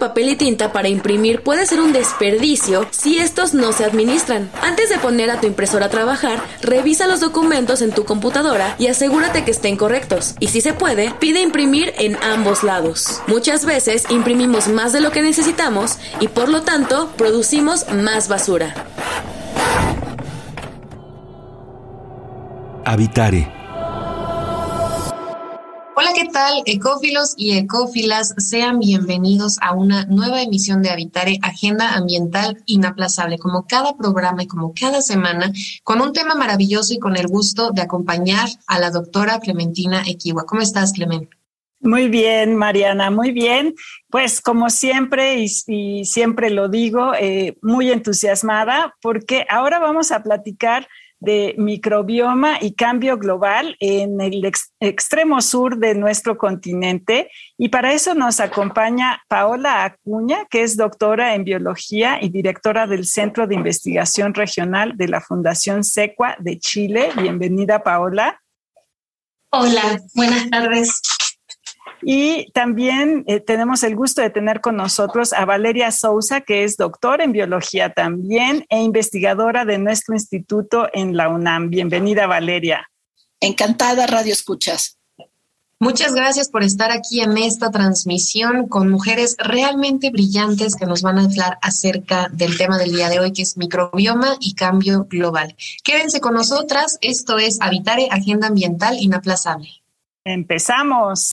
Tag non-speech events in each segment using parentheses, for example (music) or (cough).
Papel y tinta para imprimir puede ser un desperdicio si estos no se administran. Antes de poner a tu impresora a trabajar, revisa los documentos en tu computadora y asegúrate que estén correctos. Y si se puede, pide imprimir en ambos lados. Muchas veces imprimimos más de lo que necesitamos y por lo tanto producimos más basura. Habitare Hola, ¿qué tal? Ecófilos y ecófilas, sean bienvenidos a una nueva emisión de Habitare, Agenda Ambiental Inaplazable, como cada programa y como cada semana, con un tema maravilloso y con el gusto de acompañar a la doctora Clementina Equiwa. ¿Cómo estás, Clement? Muy bien, Mariana, muy bien. Pues como siempre, y, siempre lo digo, eh, muy entusiasmada, porque ahora vamos a platicar de microbioma y cambio global en el extremo sur de nuestro continente. Y para eso nos acompaña Paola Acuña, que es doctora en biología y directora del Centro de Investigación Regional de la Fundación SECUA de Chile. Bienvenida, Paola. Hola, buenas tardes. Y también eh, tenemos el gusto de tener con nosotros a Valeria Sousa, que es doctora en biología también e investigadora de nuestro instituto en la UNAM. Bienvenida, Valeria. Encantada, Radio Escuchas. Muchas gracias por estar aquí en esta transmisión con mujeres realmente brillantes que nos van a hablar acerca del tema del día de hoy, que es microbioma y cambio global. Quédense con nosotras. Esto es Habitare, Agenda Ambiental Inaplazable. Empezamos.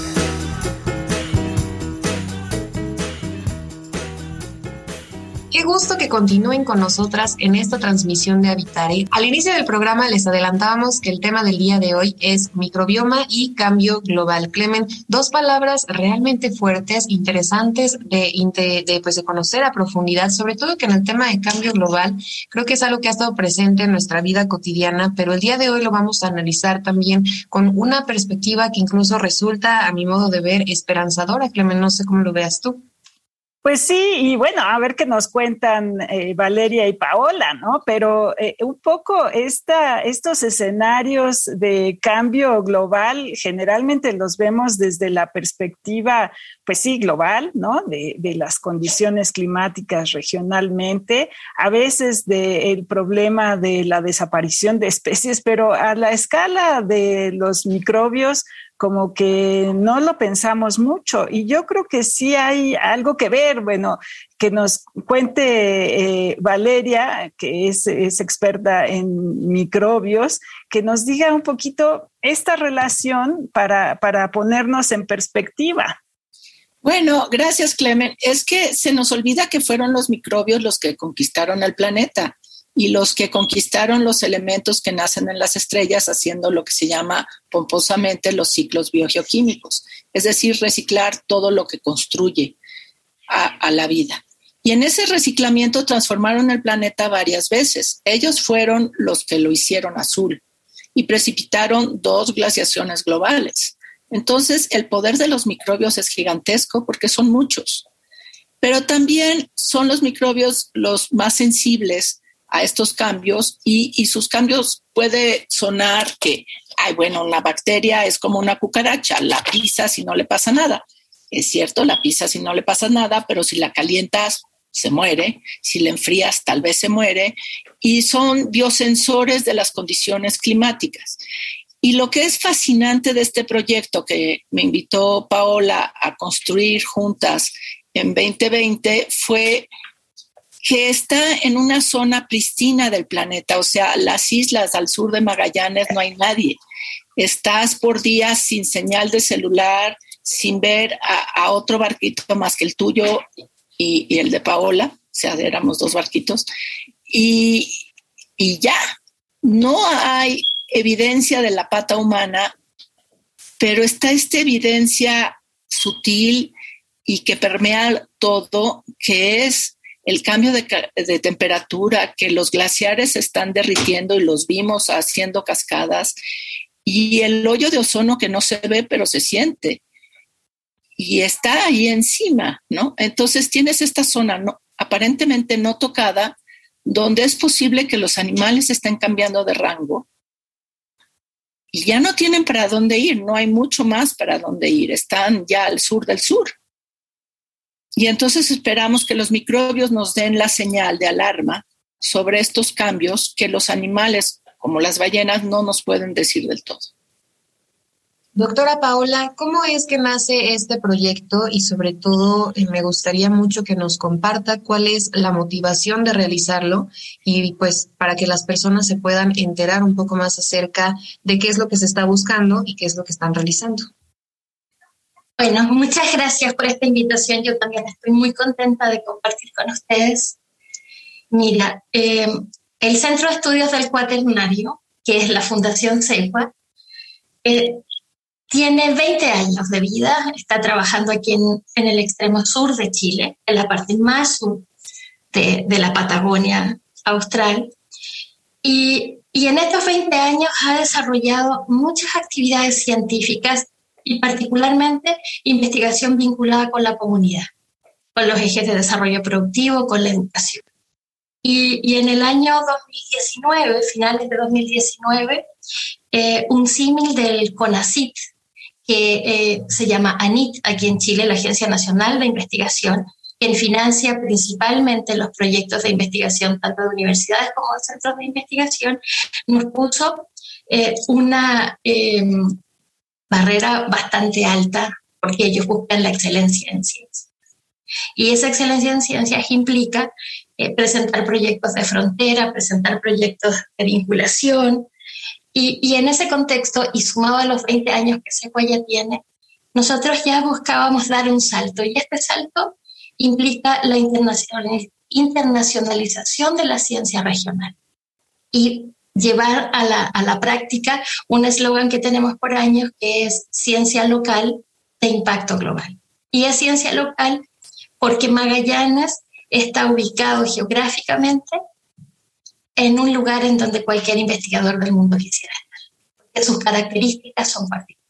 Qué gusto que continúen con nosotras en esta transmisión de Habitare. Al inicio del programa les adelantábamos que el tema del día de hoy es microbioma y cambio global. Clemen, dos palabras realmente fuertes, interesantes de, de, pues de conocer a profundidad, sobre todo que en el tema de cambio global creo que es algo que ha estado presente en nuestra vida cotidiana, pero el día de hoy lo vamos a analizar también con una perspectiva que incluso resulta, a mi modo de ver, esperanzadora. Clemen, no sé cómo lo veas tú. Pues sí, y bueno, a ver qué nos cuentan eh, Valeria y Paola, ¿no? Pero eh, un poco esta, estos escenarios de cambio global generalmente los vemos desde la perspectiva, pues sí, global, ¿no? De, de las condiciones climáticas regionalmente, a veces del problema de la desaparición de especies, pero a la escala de los microbios, como que no lo pensamos mucho. Y yo creo que sí hay algo que ver, bueno, que nos cuente eh, Valeria, que es, experta en microbios, que nos diga un poquito esta relación para, para ponernos en perspectiva. Bueno, gracias Clemen. Es que se nos olvida que fueron los microbios los que conquistaron el planeta y los que conquistaron los elementos que nacen en las estrellas haciendo lo que se llama pomposamente los ciclos biogeoquímicos, es decir, reciclar todo lo que construye a, la vida. Y en ese reciclamiento transformaron el planeta varias veces. Ellos fueron los que lo hicieron azul y precipitaron dos glaciaciones globales. Entonces, el poder de los microbios es gigantesco porque son muchos. Pero también son los microbios los más sensibles a estos cambios y, sus cambios puede sonar que, ay, bueno, una bacteria es como una cucaracha, la pisa si no le pasa nada. Es cierto, la pisa si no le pasa nada, pero si la calientas, se muere, si la enfrías, tal vez se muere, y son biosensores de las condiciones climáticas. Y lo que es fascinante de este proyecto que me invitó Paola a construir juntas en 2020 fue que está en una zona pristina del planeta, o sea, las islas al sur de Magallanes no hay nadie. Estás por días sin señal de celular, sin ver a, otro barquito más que el tuyo y, el de Paola, o sea, éramos dos barquitos, y, y ya, no hay evidencia de la pata humana, pero está esta evidencia sutil y que permea todo, que es el cambio de, temperatura, que los glaciares se están derritiendo y los vimos haciendo cascadas, y el hoyo de ozono que no se ve pero se siente y está ahí encima, ¿no? Entonces tienes esta zona no, aparentemente no tocada donde es posible que los animales estén cambiando de rango y ya no tienen para dónde ir, no hay mucho más para dónde ir, están ya al sur del sur. Y entonces esperamos que los microbios nos den la señal de alarma sobre estos cambios que los animales, como las ballenas, no nos pueden decir del todo. Doctora Paola, ¿cómo es que nace este proyecto y sobre todo eh, me gustaría mucho que nos comparta cuál es la motivación de realizarlo y pues para que las personas se puedan enterar un poco más acerca de qué es lo que se está buscando y qué es lo que están realizando? Bueno, muchas gracias por esta invitación. Yo también estoy muy contenta de compartir con ustedes. Mira, eh, el Centro de Estudios del Cuaternario, que es la Fundación CEPA, eh, tiene 20 años de vida, está trabajando aquí en, el extremo sur de Chile, en la parte más sur de, la Patagonia austral. Y, en estos 20 años ha desarrollado muchas actividades científicas y particularmente investigación vinculada con la comunidad, con los ejes de desarrollo productivo, con la educación. Y, y en el año 2019, finales de 2019, eh, un símil del CONACIT, que eh, se llama ANIT aquí en Chile, la Agencia Nacional de Investigación, quien financia principalmente los proyectos de investigación tanto de universidades como de centros de investigación, nos puso eh, una em, barrera bastante alta porque ellos buscan la excelencia en ciencia. Y esa excelencia en ciencias implica eh, presentar proyectos de frontera, presentar proyectos de vinculación, y, en ese contexto, y sumado a los 20 años que Sequoia tiene, nosotros ya buscábamos dar un salto. Y este salto implica la internacionalización de la ciencia regional. Y llevar a la, a la práctica un eslogan que tenemos por años que es ciencia local de impacto global. Y es ciencia local porque Magallanes está ubicado geográficamente en un lugar en donde cualquier investigador del mundo quisiera estar, porque sus características son particulares.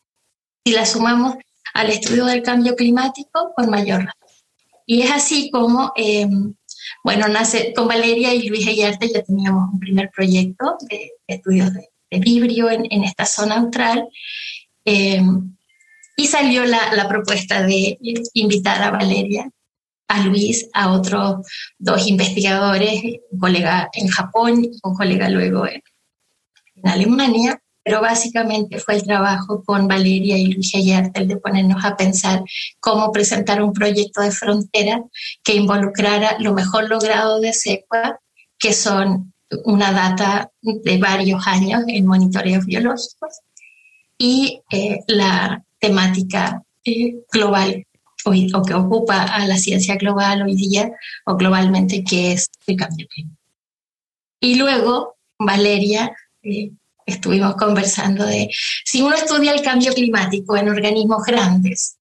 Si las sumamos al estudio del cambio climático, con mayor razón. Y es así como, eh, bueno, nace con Valeria y Luis Ayarte ya teníamos un primer proyecto de, estudios de, vibrio en, esta zona austral. Eh, y salió la, propuesta de invitar a Valeria a Luis, a otros dos investigadores, un colega en Japón un colega luego en, Alemania, pero básicamente fue el trabajo con Valeria y Luis Ayerta el de ponernos a pensar cómo presentar un proyecto de frontera que involucrara lo mejor logrado de SECUA, que son una data de varios años en monitoreos biológicos, y eh, la temática eh, global o, que ocupa a la ciencia global hoy día o globalmente, que es el cambio climático. Y luego, Valeria, eh, estuvimos conversando de si uno estudia el cambio climático en organismos grandes,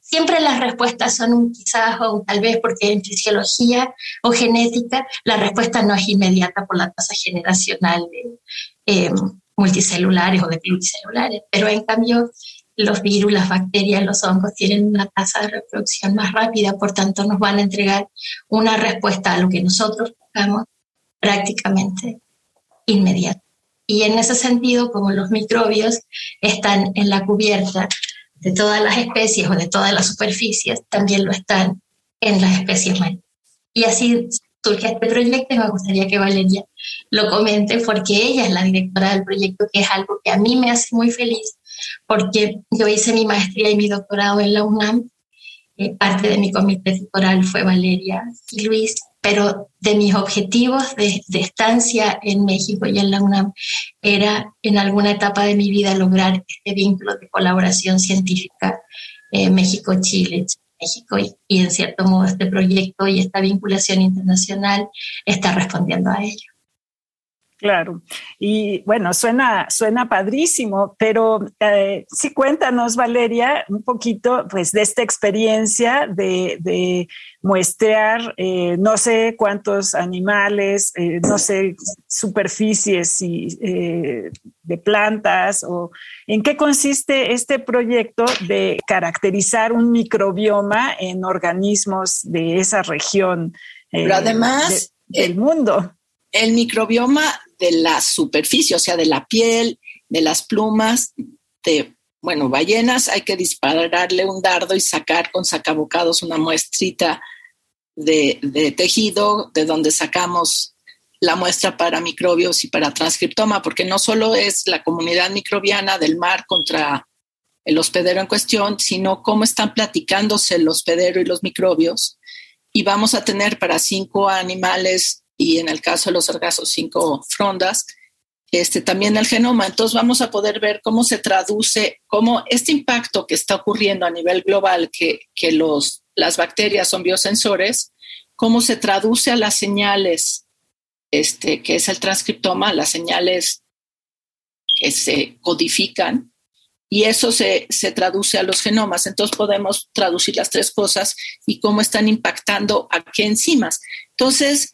siempre las respuestas son un quizás o tal vez porque en fisiología o genética la respuesta no es inmediata por la tasa generacional de eh, multicelulares o de pluricelulares, pero en cambio los virus, las bacterias, los hongos tienen una tasa de reproducción más rápida, por tanto nos van a entregar una respuesta a lo que nosotros buscamos prácticamente inmediata. Y en ese sentido, como los microbios están en la cubierta de todas las especies o de todas las superficies, también lo están en las especies marinas. Y así surge este proyecto y me gustaría que Valeria lo comente porque ella es la directora del proyecto, que es algo que a mí me hace muy feliz porque yo hice mi maestría y mi doctorado en la UNAM. Eh, parte de mi comité tutoral fue Valeria y Luis, pero de mis objetivos de, estancia en México y en la UNAM era en alguna etapa de mi vida lograr este vínculo de colaboración científica eh, México-Chile, México y, y en cierto modo este proyecto y esta vinculación internacional está respondiendo a ello. Claro. Y bueno, suena, suena padrísimo, pero eh, sí cuéntanos, Valeria, un poquito pues de esta experiencia de, de muestrear eh, no sé cuántos animales, eh, no sé, superficies y, de plantas o en qué consiste este proyecto de caracterizar un microbioma en organismos de esa región. pero además del mundo. El microbioma de la superficie, o sea, de la piel, de las plumas, de, bueno, ballenas, hay que dispararle un dardo y sacar con sacabocados una muestrita de, de tejido de donde sacamos la muestra para microbios y para transcriptoma, porque no solo es la comunidad microbiana del mar contra el hospedero en cuestión, sino cómo están platicándose el hospedero y los microbios. Y vamos a tener para cinco animales y en el caso de los sargazos cinco frondas, este, también el genoma. Entonces vamos a poder ver cómo se traduce, cómo este impacto que está ocurriendo a nivel global, que, que los, las bacterias son biosensores, cómo se traduce a las señales, este, que es el transcriptoma, las señales que se codifican, y eso se, se, traduce a los genomas. Entonces podemos traducir las tres cosas y cómo están impactando a qué enzimas. Entonces,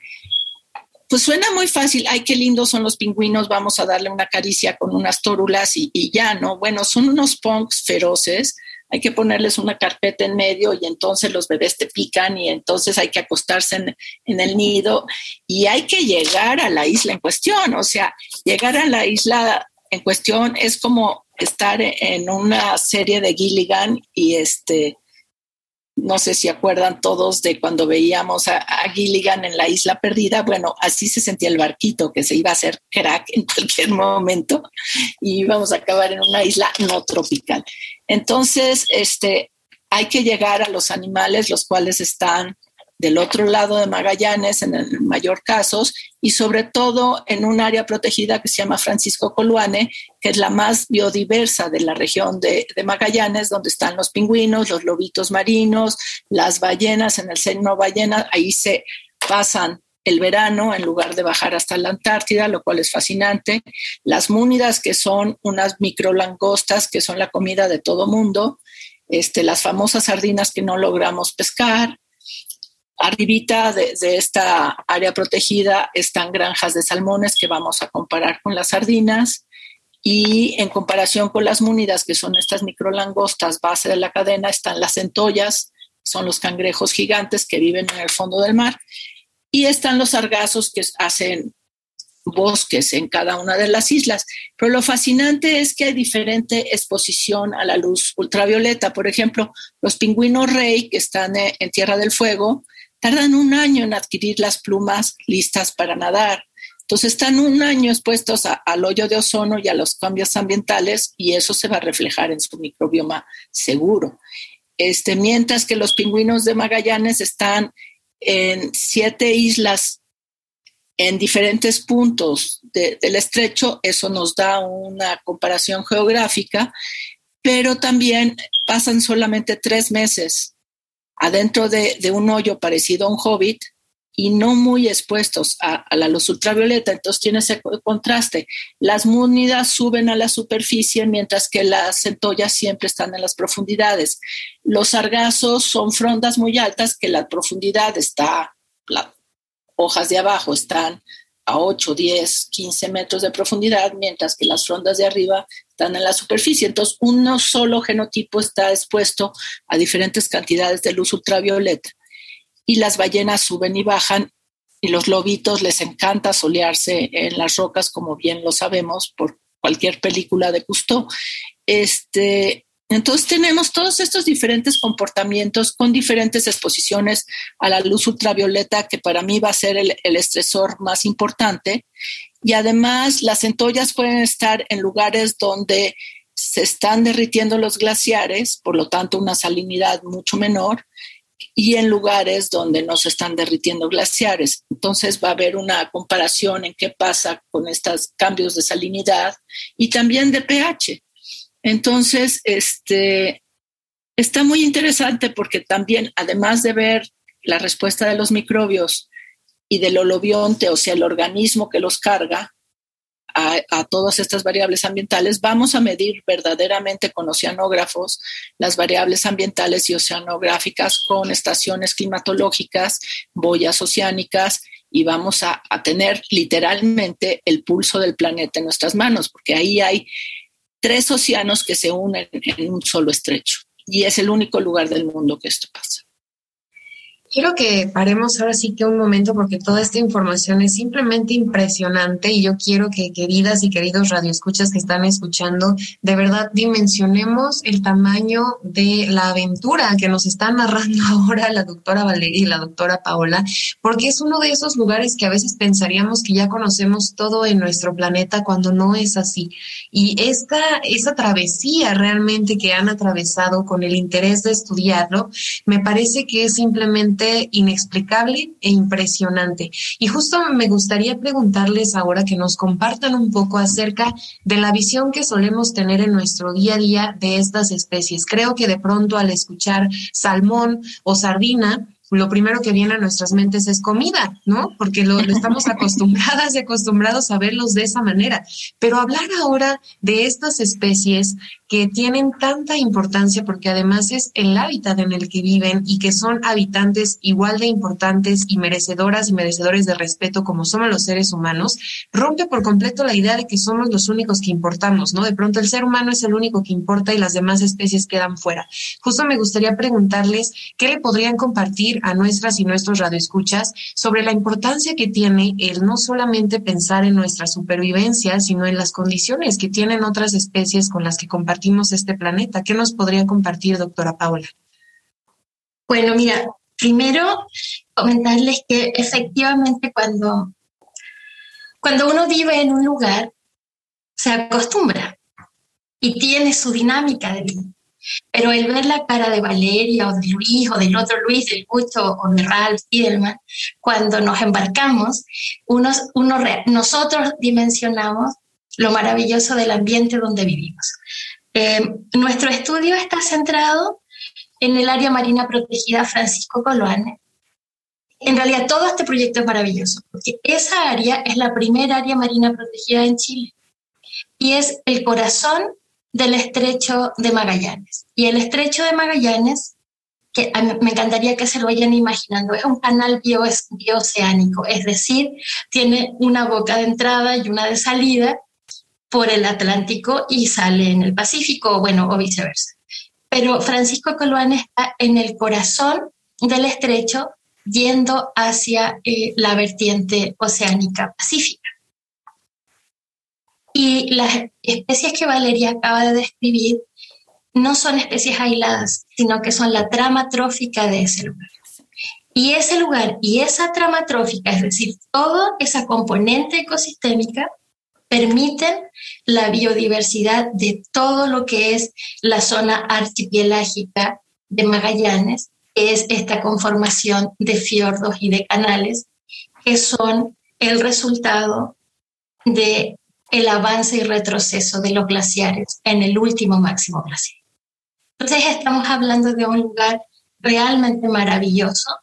pues suena muy fácil, ay, qué lindos son los pingüinos, vamos a darle una caricia con unas tórulas y, ya, ¿no? Bueno, son unos punks feroces, hay que ponerles una carpeta en medio y entonces los bebés te pican y entonces hay que acostarse en, en, el nido y hay que llegar a la isla en cuestión, o sea, llegar a la isla en cuestión es como estar en una serie de Gilligan y este no sé si acuerdan todos de cuando veíamos a, Gilligan en la isla perdida, bueno, así se sentía el barquito que se iba a hacer crack en cualquier momento y íbamos a acabar en una isla no tropical. Entonces, este, hay que llegar a los animales, los cuales están del otro lado de Magallanes, en el mayor casos, y sobre todo en un área protegida que se llama Francisco Coluane, que es la más biodiversa de la región de, Magallanes, donde están los pingüinos, los lobitos marinos, las ballenas en el seno ballena, ahí se pasan el verano en lugar de bajar hasta la Antártida, lo cual es fascinante. Las múnidas, que son unas microlangostas, que son la comida de todo mundo. Este, las famosas sardinas que no logramos pescar, Arribita de, esta área protegida están granjas de salmones que vamos a comparar con las sardinas y en comparación con las múnidas, que son estas microlangostas base de la cadena, están las centollas, son los cangrejos gigantes que viven en el fondo del mar, y están los sargazos que hacen bosques en cada una de las islas. Pero lo fascinante es que hay diferente exposición a la luz ultravioleta. Por ejemplo, los pingüinos rey que están en Tierra del Fuego tardan un año en adquirir las plumas listas para nadar. Entonces están un año expuestos al hoyo de ozono y a los cambios ambientales y eso se va a reflejar en su microbioma seguro. Este, mientras que los pingüinos de Magallanes están en siete islas en diferentes puntos del estrecho, eso nos da una comparación geográfica, pero también pasan solamente tres meses adentro de, un hoyo parecido a un hobbit y no muy expuestos a, la luz ultravioleta. Entonces tiene ese contraste. Las múnidas suben a la superficie mientras que las centollas siempre están en las profundidades. Los sargazos son frondas muy altas que la profundidad está, las hojas de abajo están a 8, 10, 15 metros de profundidad, mientras que las frondas de arriba están en la superficie. Entonces, uno solo genotipo está expuesto a diferentes cantidades de luz ultravioleta. Y las ballenas suben y bajan y los lobitos les encanta solearse en las rocas, como bien lo sabemos por cualquier película de Cousteau. Este, entonces tenemos todos estos diferentes comportamientos con diferentes exposiciones a la luz ultravioleta, que para mí va a ser el, estresor más importante. Y además las centollas pueden estar en lugares donde se están derritiendo los glaciares, por lo tanto una salinidad mucho menor, y en lugares donde no se están derritiendo glaciares. Entonces va a haber una comparación en qué pasa con estos cambios de salinidad y también de pH. Entonces, este, está muy interesante porque también, además de ver la respuesta de los microbios y del holobionte, o sea, el organismo que los carga, a, todas estas variables ambientales, vamos a medir verdaderamente con oceanógrafos las variables ambientales y oceanográficas con estaciones climatológicas, boyas oceánicas y vamos a, tener literalmente el pulso del planeta en nuestras manos, porque ahí hay tres océanos que se unen en un solo estrecho y es el único lugar del mundo que esto pasa. Quiero que paremos ahora sí que un momento porque toda esta información es simplemente impresionante y yo quiero que queridas y queridos radioescuchas que están escuchando, de verdad dimensionemos el tamaño de la aventura que nos está narrando (laughs) ahora la doctora Valeria y la doctora Paola, porque es uno de esos lugares que a veces pensaríamos que ya conocemos todo en nuestro planeta cuando no es así. Y esta, esa travesía realmente que han atravesado con el interés de estudiarlo, me parece que es simplemente inexplicable e impresionante. Y justo me gustaría preguntarles ahora que nos compartan un poco acerca de la visión que solemos tener en nuestro día a día de estas especies. Creo que de pronto al escuchar salmón o sardina, lo primero que viene a nuestras mentes es comida, ¿no? Porque lo, estamos (laughs) acostumbradas y acostumbrados a verlos de esa manera. Pero hablar ahora de estas especies que tienen tanta importancia porque además es el hábitat en el que viven y que son habitantes igual de importantes y merecedoras y merecedores de respeto como somos los seres humanos, rompe por completo la idea de que somos los únicos que importamos, ¿no? De pronto el ser humano es el único que importa y las demás especies quedan fuera. Justo me gustaría preguntarles qué le podrían compartir a nuestras y nuestros radioescuchas sobre la importancia que tiene el no solamente pensar en nuestra supervivencia, sino en las condiciones que tienen otras especies con las que compartimos este planeta. ¿Qué nos podría compartir, doctora Paula? Bueno, mira, primero comentarles que efectivamente cuando, cuando uno vive en un lugar, se acostumbra y tiene su dinámica de vida. Pero el ver la cara de Valeria o de Luis o del otro Luis, del Cucho o de Ralph Tiedemann, cuando nos embarcamos, unos, uno, nosotros dimensionamos lo maravilloso del ambiente donde vivimos. Eh, nuestro estudio está centrado en el área marina protegida Francisco Coloane. En realidad todo este proyecto es maravilloso, porque esa área es la primera área marina protegida en Chile y es el corazón del estrecho de Magallanes. Y el estrecho de Magallanes, que me encantaría que se lo vayan imaginando, es un canal bioceánico, es decir, tiene una boca de entrada y una de salida por el Atlántico y sale en el Pacífico, bueno, o viceversa. Pero Francisco Coloane está en el corazón del estrecho yendo hacia eh, la vertiente oceánica pacífica. Y las especies que Valeria acaba de describir no son especies aisladas, sino que son la trama trófica de ese lugar. Y ese lugar y esa trama trófica, es decir, toda esa componente ecosistémica, permiten la biodiversidad de todo lo que es la zona archipelágica de Magallanes, es esta conformación de fiordos y de canales, que son el resultado de el avance y retroceso de los glaciares en el último máximo glaciar. Entonces estamos hablando de un lugar realmente maravilloso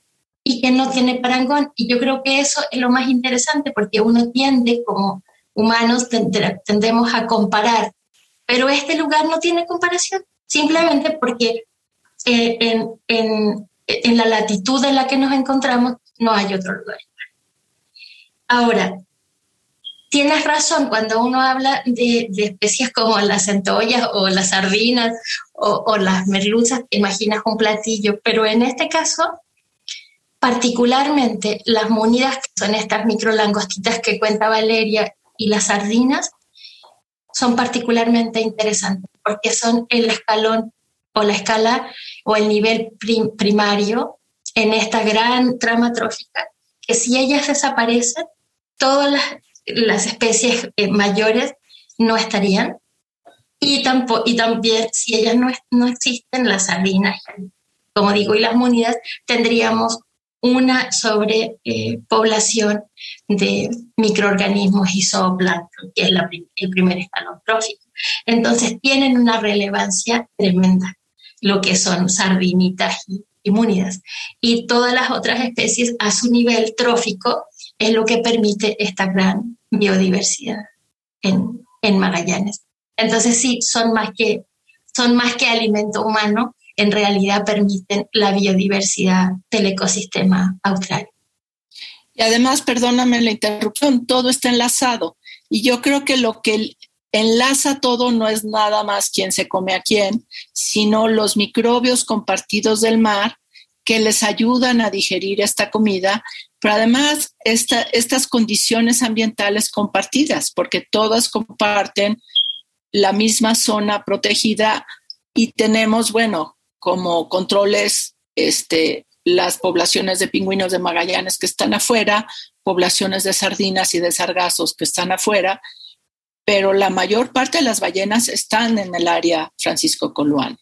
y que no tiene parangón. Y yo creo que eso es lo más interesante porque uno tiende como humanos tendemos a comparar, pero este lugar no tiene comparación, simplemente porque eh, en, en, en, la latitud en la que nos encontramos no hay otro lugar. Ahora, tienes razón cuando uno habla de, de especies como las centollas o las sardinas o, o las merluzas, imaginas un platillo, pero en este caso particularmente las munidas, que son estas microlangostitas que cuenta Valeria y las sardinas son particularmente interesantes porque son el escalón o la escala o el nivel primario en esta gran trama trófica, que si ellas desaparecen, todas las, especies eh, mayores no estarían. Y, y también, si ellas no, no existen, las sardinas como digo, y las Munidas, tendríamos una sobrepoblación de microorganismos y zooplancton, que es el primer escalón trófico. Entonces tienen una relevancia tremenda, lo que son sardinitas y, y. Y todas las otras especies a su nivel trófico es lo que permite esta gran biodiversidad en, en Magallanes. Entonces sí, son más que, son más que alimento humano, en realidad permiten la biodiversidad del ecosistema austral. Y además, perdóname la interrupción, todo está enlazado. Y yo creo que lo que enlaza todo no es nada más quién se come a quién, sino los microbios compartidos del mar que les ayudan a digerir esta comida, pero además estas condiciones ambientales compartidas, porque todas comparten la misma zona protegida y tenemos, bueno, como controles este, las poblaciones de pingüinos de Magallanes que están afuera, poblaciones de sardinas y de sargazos que están afuera, pero la mayor parte de las ballenas están en el área Francisco Coluán.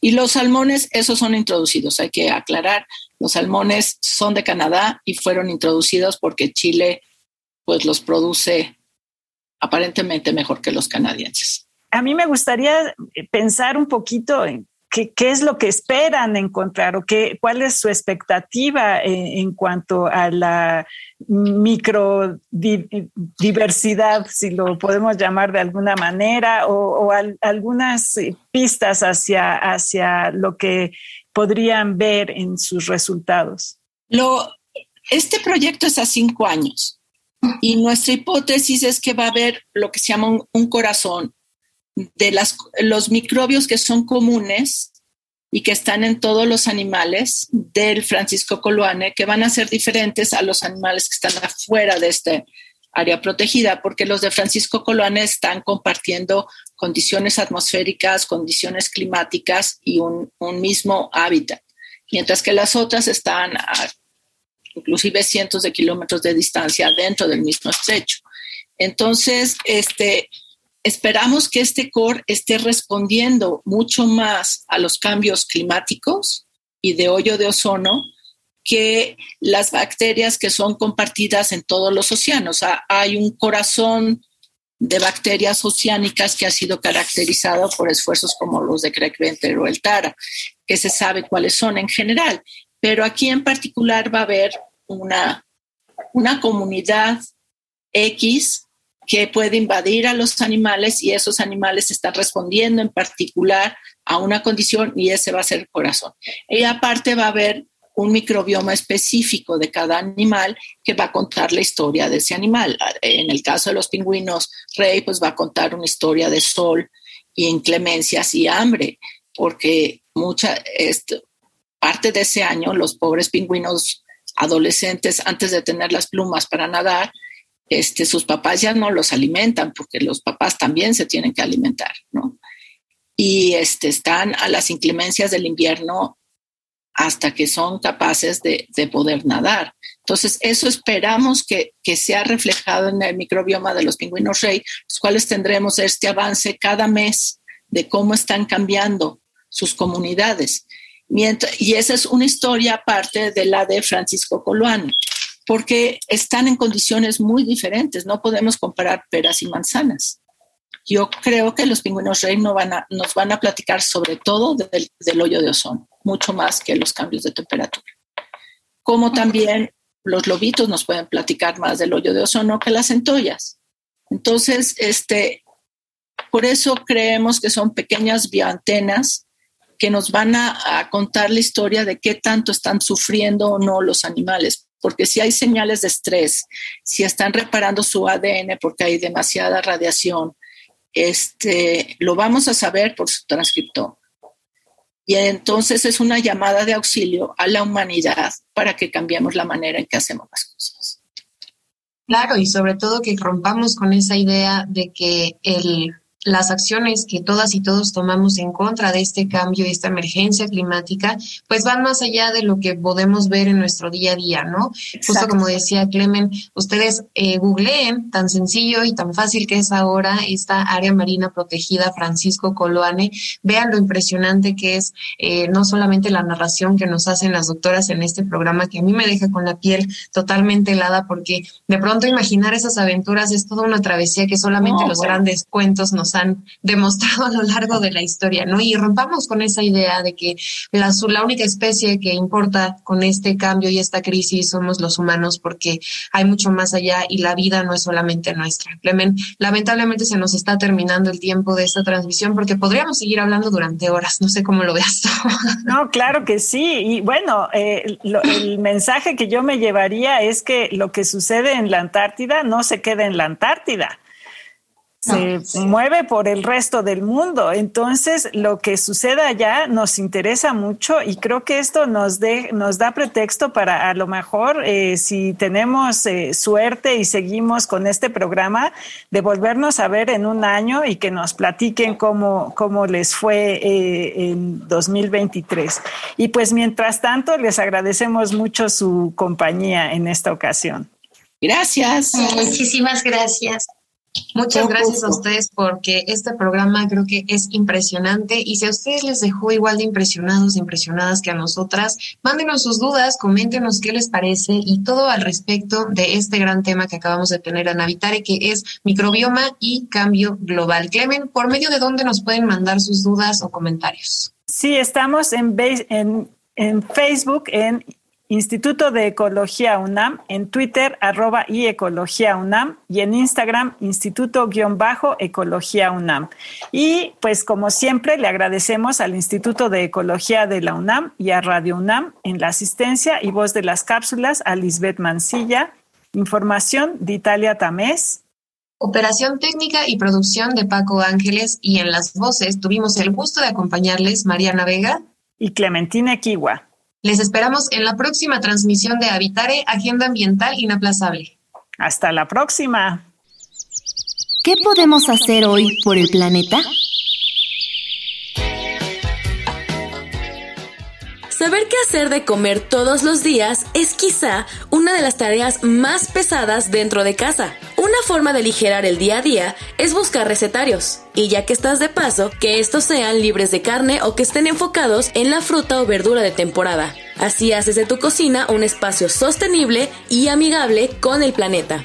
Y los salmones, esos son introducidos, hay que aclarar, los salmones son de Canadá y fueron introducidos porque Chile pues los produce aparentemente mejor que los canadienses. A mí me gustaría pensar un poquito en qué, es lo que esperan encontrar o qué, cuál es su expectativa en, cuanto a la microdiversidad, si lo podemos llamar de alguna manera, o, algunas pistas hacia, hacia lo que podrían ver en sus resultados. Este proyecto es a cinco años y nuestra hipótesis es que va a haber lo que se llama un corazón de los microbios que son comunes y que están en todos los animales del Francisco Coluane, que van a ser diferentes a los animales que están afuera de este área protegida, porque los de Francisco Coluane están compartiendo condiciones atmosféricas, condiciones climáticas y un, un mismo hábitat, mientras que las otras están a inclusive cientos de kilómetros de distancia dentro del mismo estrecho. Entonces, este, Esperamos que este core esté respondiendo mucho más a los cambios climáticos y de hoyo de ozono que las bacterias que son compartidas en todos los océanos. Hay un corazón de bacterias oceánicas que ha sido caracterizado por esfuerzos como los de Craig Venter o el Tara, que se sabe cuáles son en general. Pero aquí en particular va a haber una, una comunidad X que puede invadir a los animales y esos animales están respondiendo en particular a una condición y ese va a ser el corazón. Y aparte va a haber un microbioma específico de cada animal que va a contar la historia de ese animal. En el caso de los pingüinos rey, pues va a contar una historia de sol y inclemencias y hambre, porque mucha parte de ese año los pobres pingüinos adolescentes antes de tener las plumas para nadar, este, sus papás ya no los alimentan porque los papás también se tienen que alimentar, ¿no? Y este, están a las inclemencias del invierno hasta que son capaces de, poder nadar. Entonces, eso esperamos que, que, sea reflejado en el microbioma de los pingüinos rey, los cuales tendremos este avance cada mes de cómo están cambiando sus comunidades. Y esa es una historia aparte de la de Francisco Coluano porque están en condiciones muy diferentes. No podemos comparar peras y manzanas. Yo creo que los pingüinos rey no van a, nos van a platicar sobre todo del, del hoyo de ozono, mucho más que los cambios de temperatura. Como también los lobitos nos pueden platicar más del hoyo de ozono que las centollas. Entonces, este, por eso creemos que son pequeñas bioantenas que nos van a, contar la historia de qué tanto están sufriendo o no los animales porque si hay señales de estrés, si están reparando su ADN porque hay demasiada radiación, este, lo vamos a saber por su transcriptoma. Y entonces es una llamada de auxilio a la humanidad para que cambiemos la manera en que hacemos las cosas. Claro, y sobre todo que rompamos con esa idea de que el las acciones que todas y todos tomamos en contra de este cambio y esta emergencia climática, pues van más allá de lo que podemos ver en nuestro día a día, ¿no? Justo como decía Clemen, ustedes eh, googleen tan sencillo y tan fácil que es ahora esta área marina protegida Francisco Coloane, vean lo impresionante que es eh, no solamente la narración que nos hacen las doctoras en este programa, que a mí me deja con la piel totalmente helada, porque de pronto imaginar esas aventuras es toda una travesía que solamente los grandes cuentos nos han demostrado a lo largo de la historia, ¿no? Y rompamos con esa idea de que la, la única especie que importa con este cambio y esta crisis somos los humanos, porque hay mucho más allá y la vida no es solamente nuestra. Lamentablemente se nos está terminando el tiempo de esta transmisión porque podríamos seguir hablando durante horas. No sé cómo lo veas tú. (laughs) No, claro que sí. Y bueno, eh, el mensaje que yo me llevaría es que lo que sucede en la Antártida no se queda en la Antártida se mueve por el resto del mundo. Entonces, lo que suceda allá nos interesa mucho y creo que esto nos, de, nos da pretexto para a lo mejor, eh, si tenemos eh, suerte y seguimos con este programa, de volvernos a ver en un año y que nos platiquen cómo, cómo les fue eh, en 2023. Y pues, mientras tanto, les agradecemos mucho su compañía en esta ocasión. Gracias. Muchísimas gracias. Muchas gracias a ustedes porque este programa creo que es impresionante y si a ustedes les dejó igual de impresionados, impresionadas que a nosotras, mándenos sus dudas, coméntenos qué les parece y todo al respecto de este gran tema que acabamos de tener a Navitare, que es microbioma y cambio global. Clemen, ¿por medio de dónde nos pueden mandar sus dudas o comentarios? Sí, estamos en, en, en Facebook, en Instituto de Ecología UNAM, en Twitter arroba y Ecología UNAM y en Instagram Instituto-Ecología UNAM. Y pues como siempre le agradecemos al Instituto de Ecología de la UNAM y a Radio UNAM en la asistencia y voz de las cápsulas a Lisbeth Mancilla. Información de Italia Tamés. Operación técnica y producción de Paco Ángeles y en las voces tuvimos el gusto de acompañarles Mariana Vega y Clementina Kiwa. Les esperamos en la próxima transmisión de Habitare, Agenda Ambiental Inaplazable. Hasta la próxima. ¿Qué podemos hacer hoy por el planeta? Saber qué hacer de comer todos los días es quizá una de las tareas más pesadas dentro de casa. Una forma de aligerar el día a día es buscar recetarios. Y ya que estás de paso, que estos sean libres de carne o que estén enfocados en la fruta o verdura de temporada. Así haces de tu cocina un espacio sostenible y amigable con el planeta.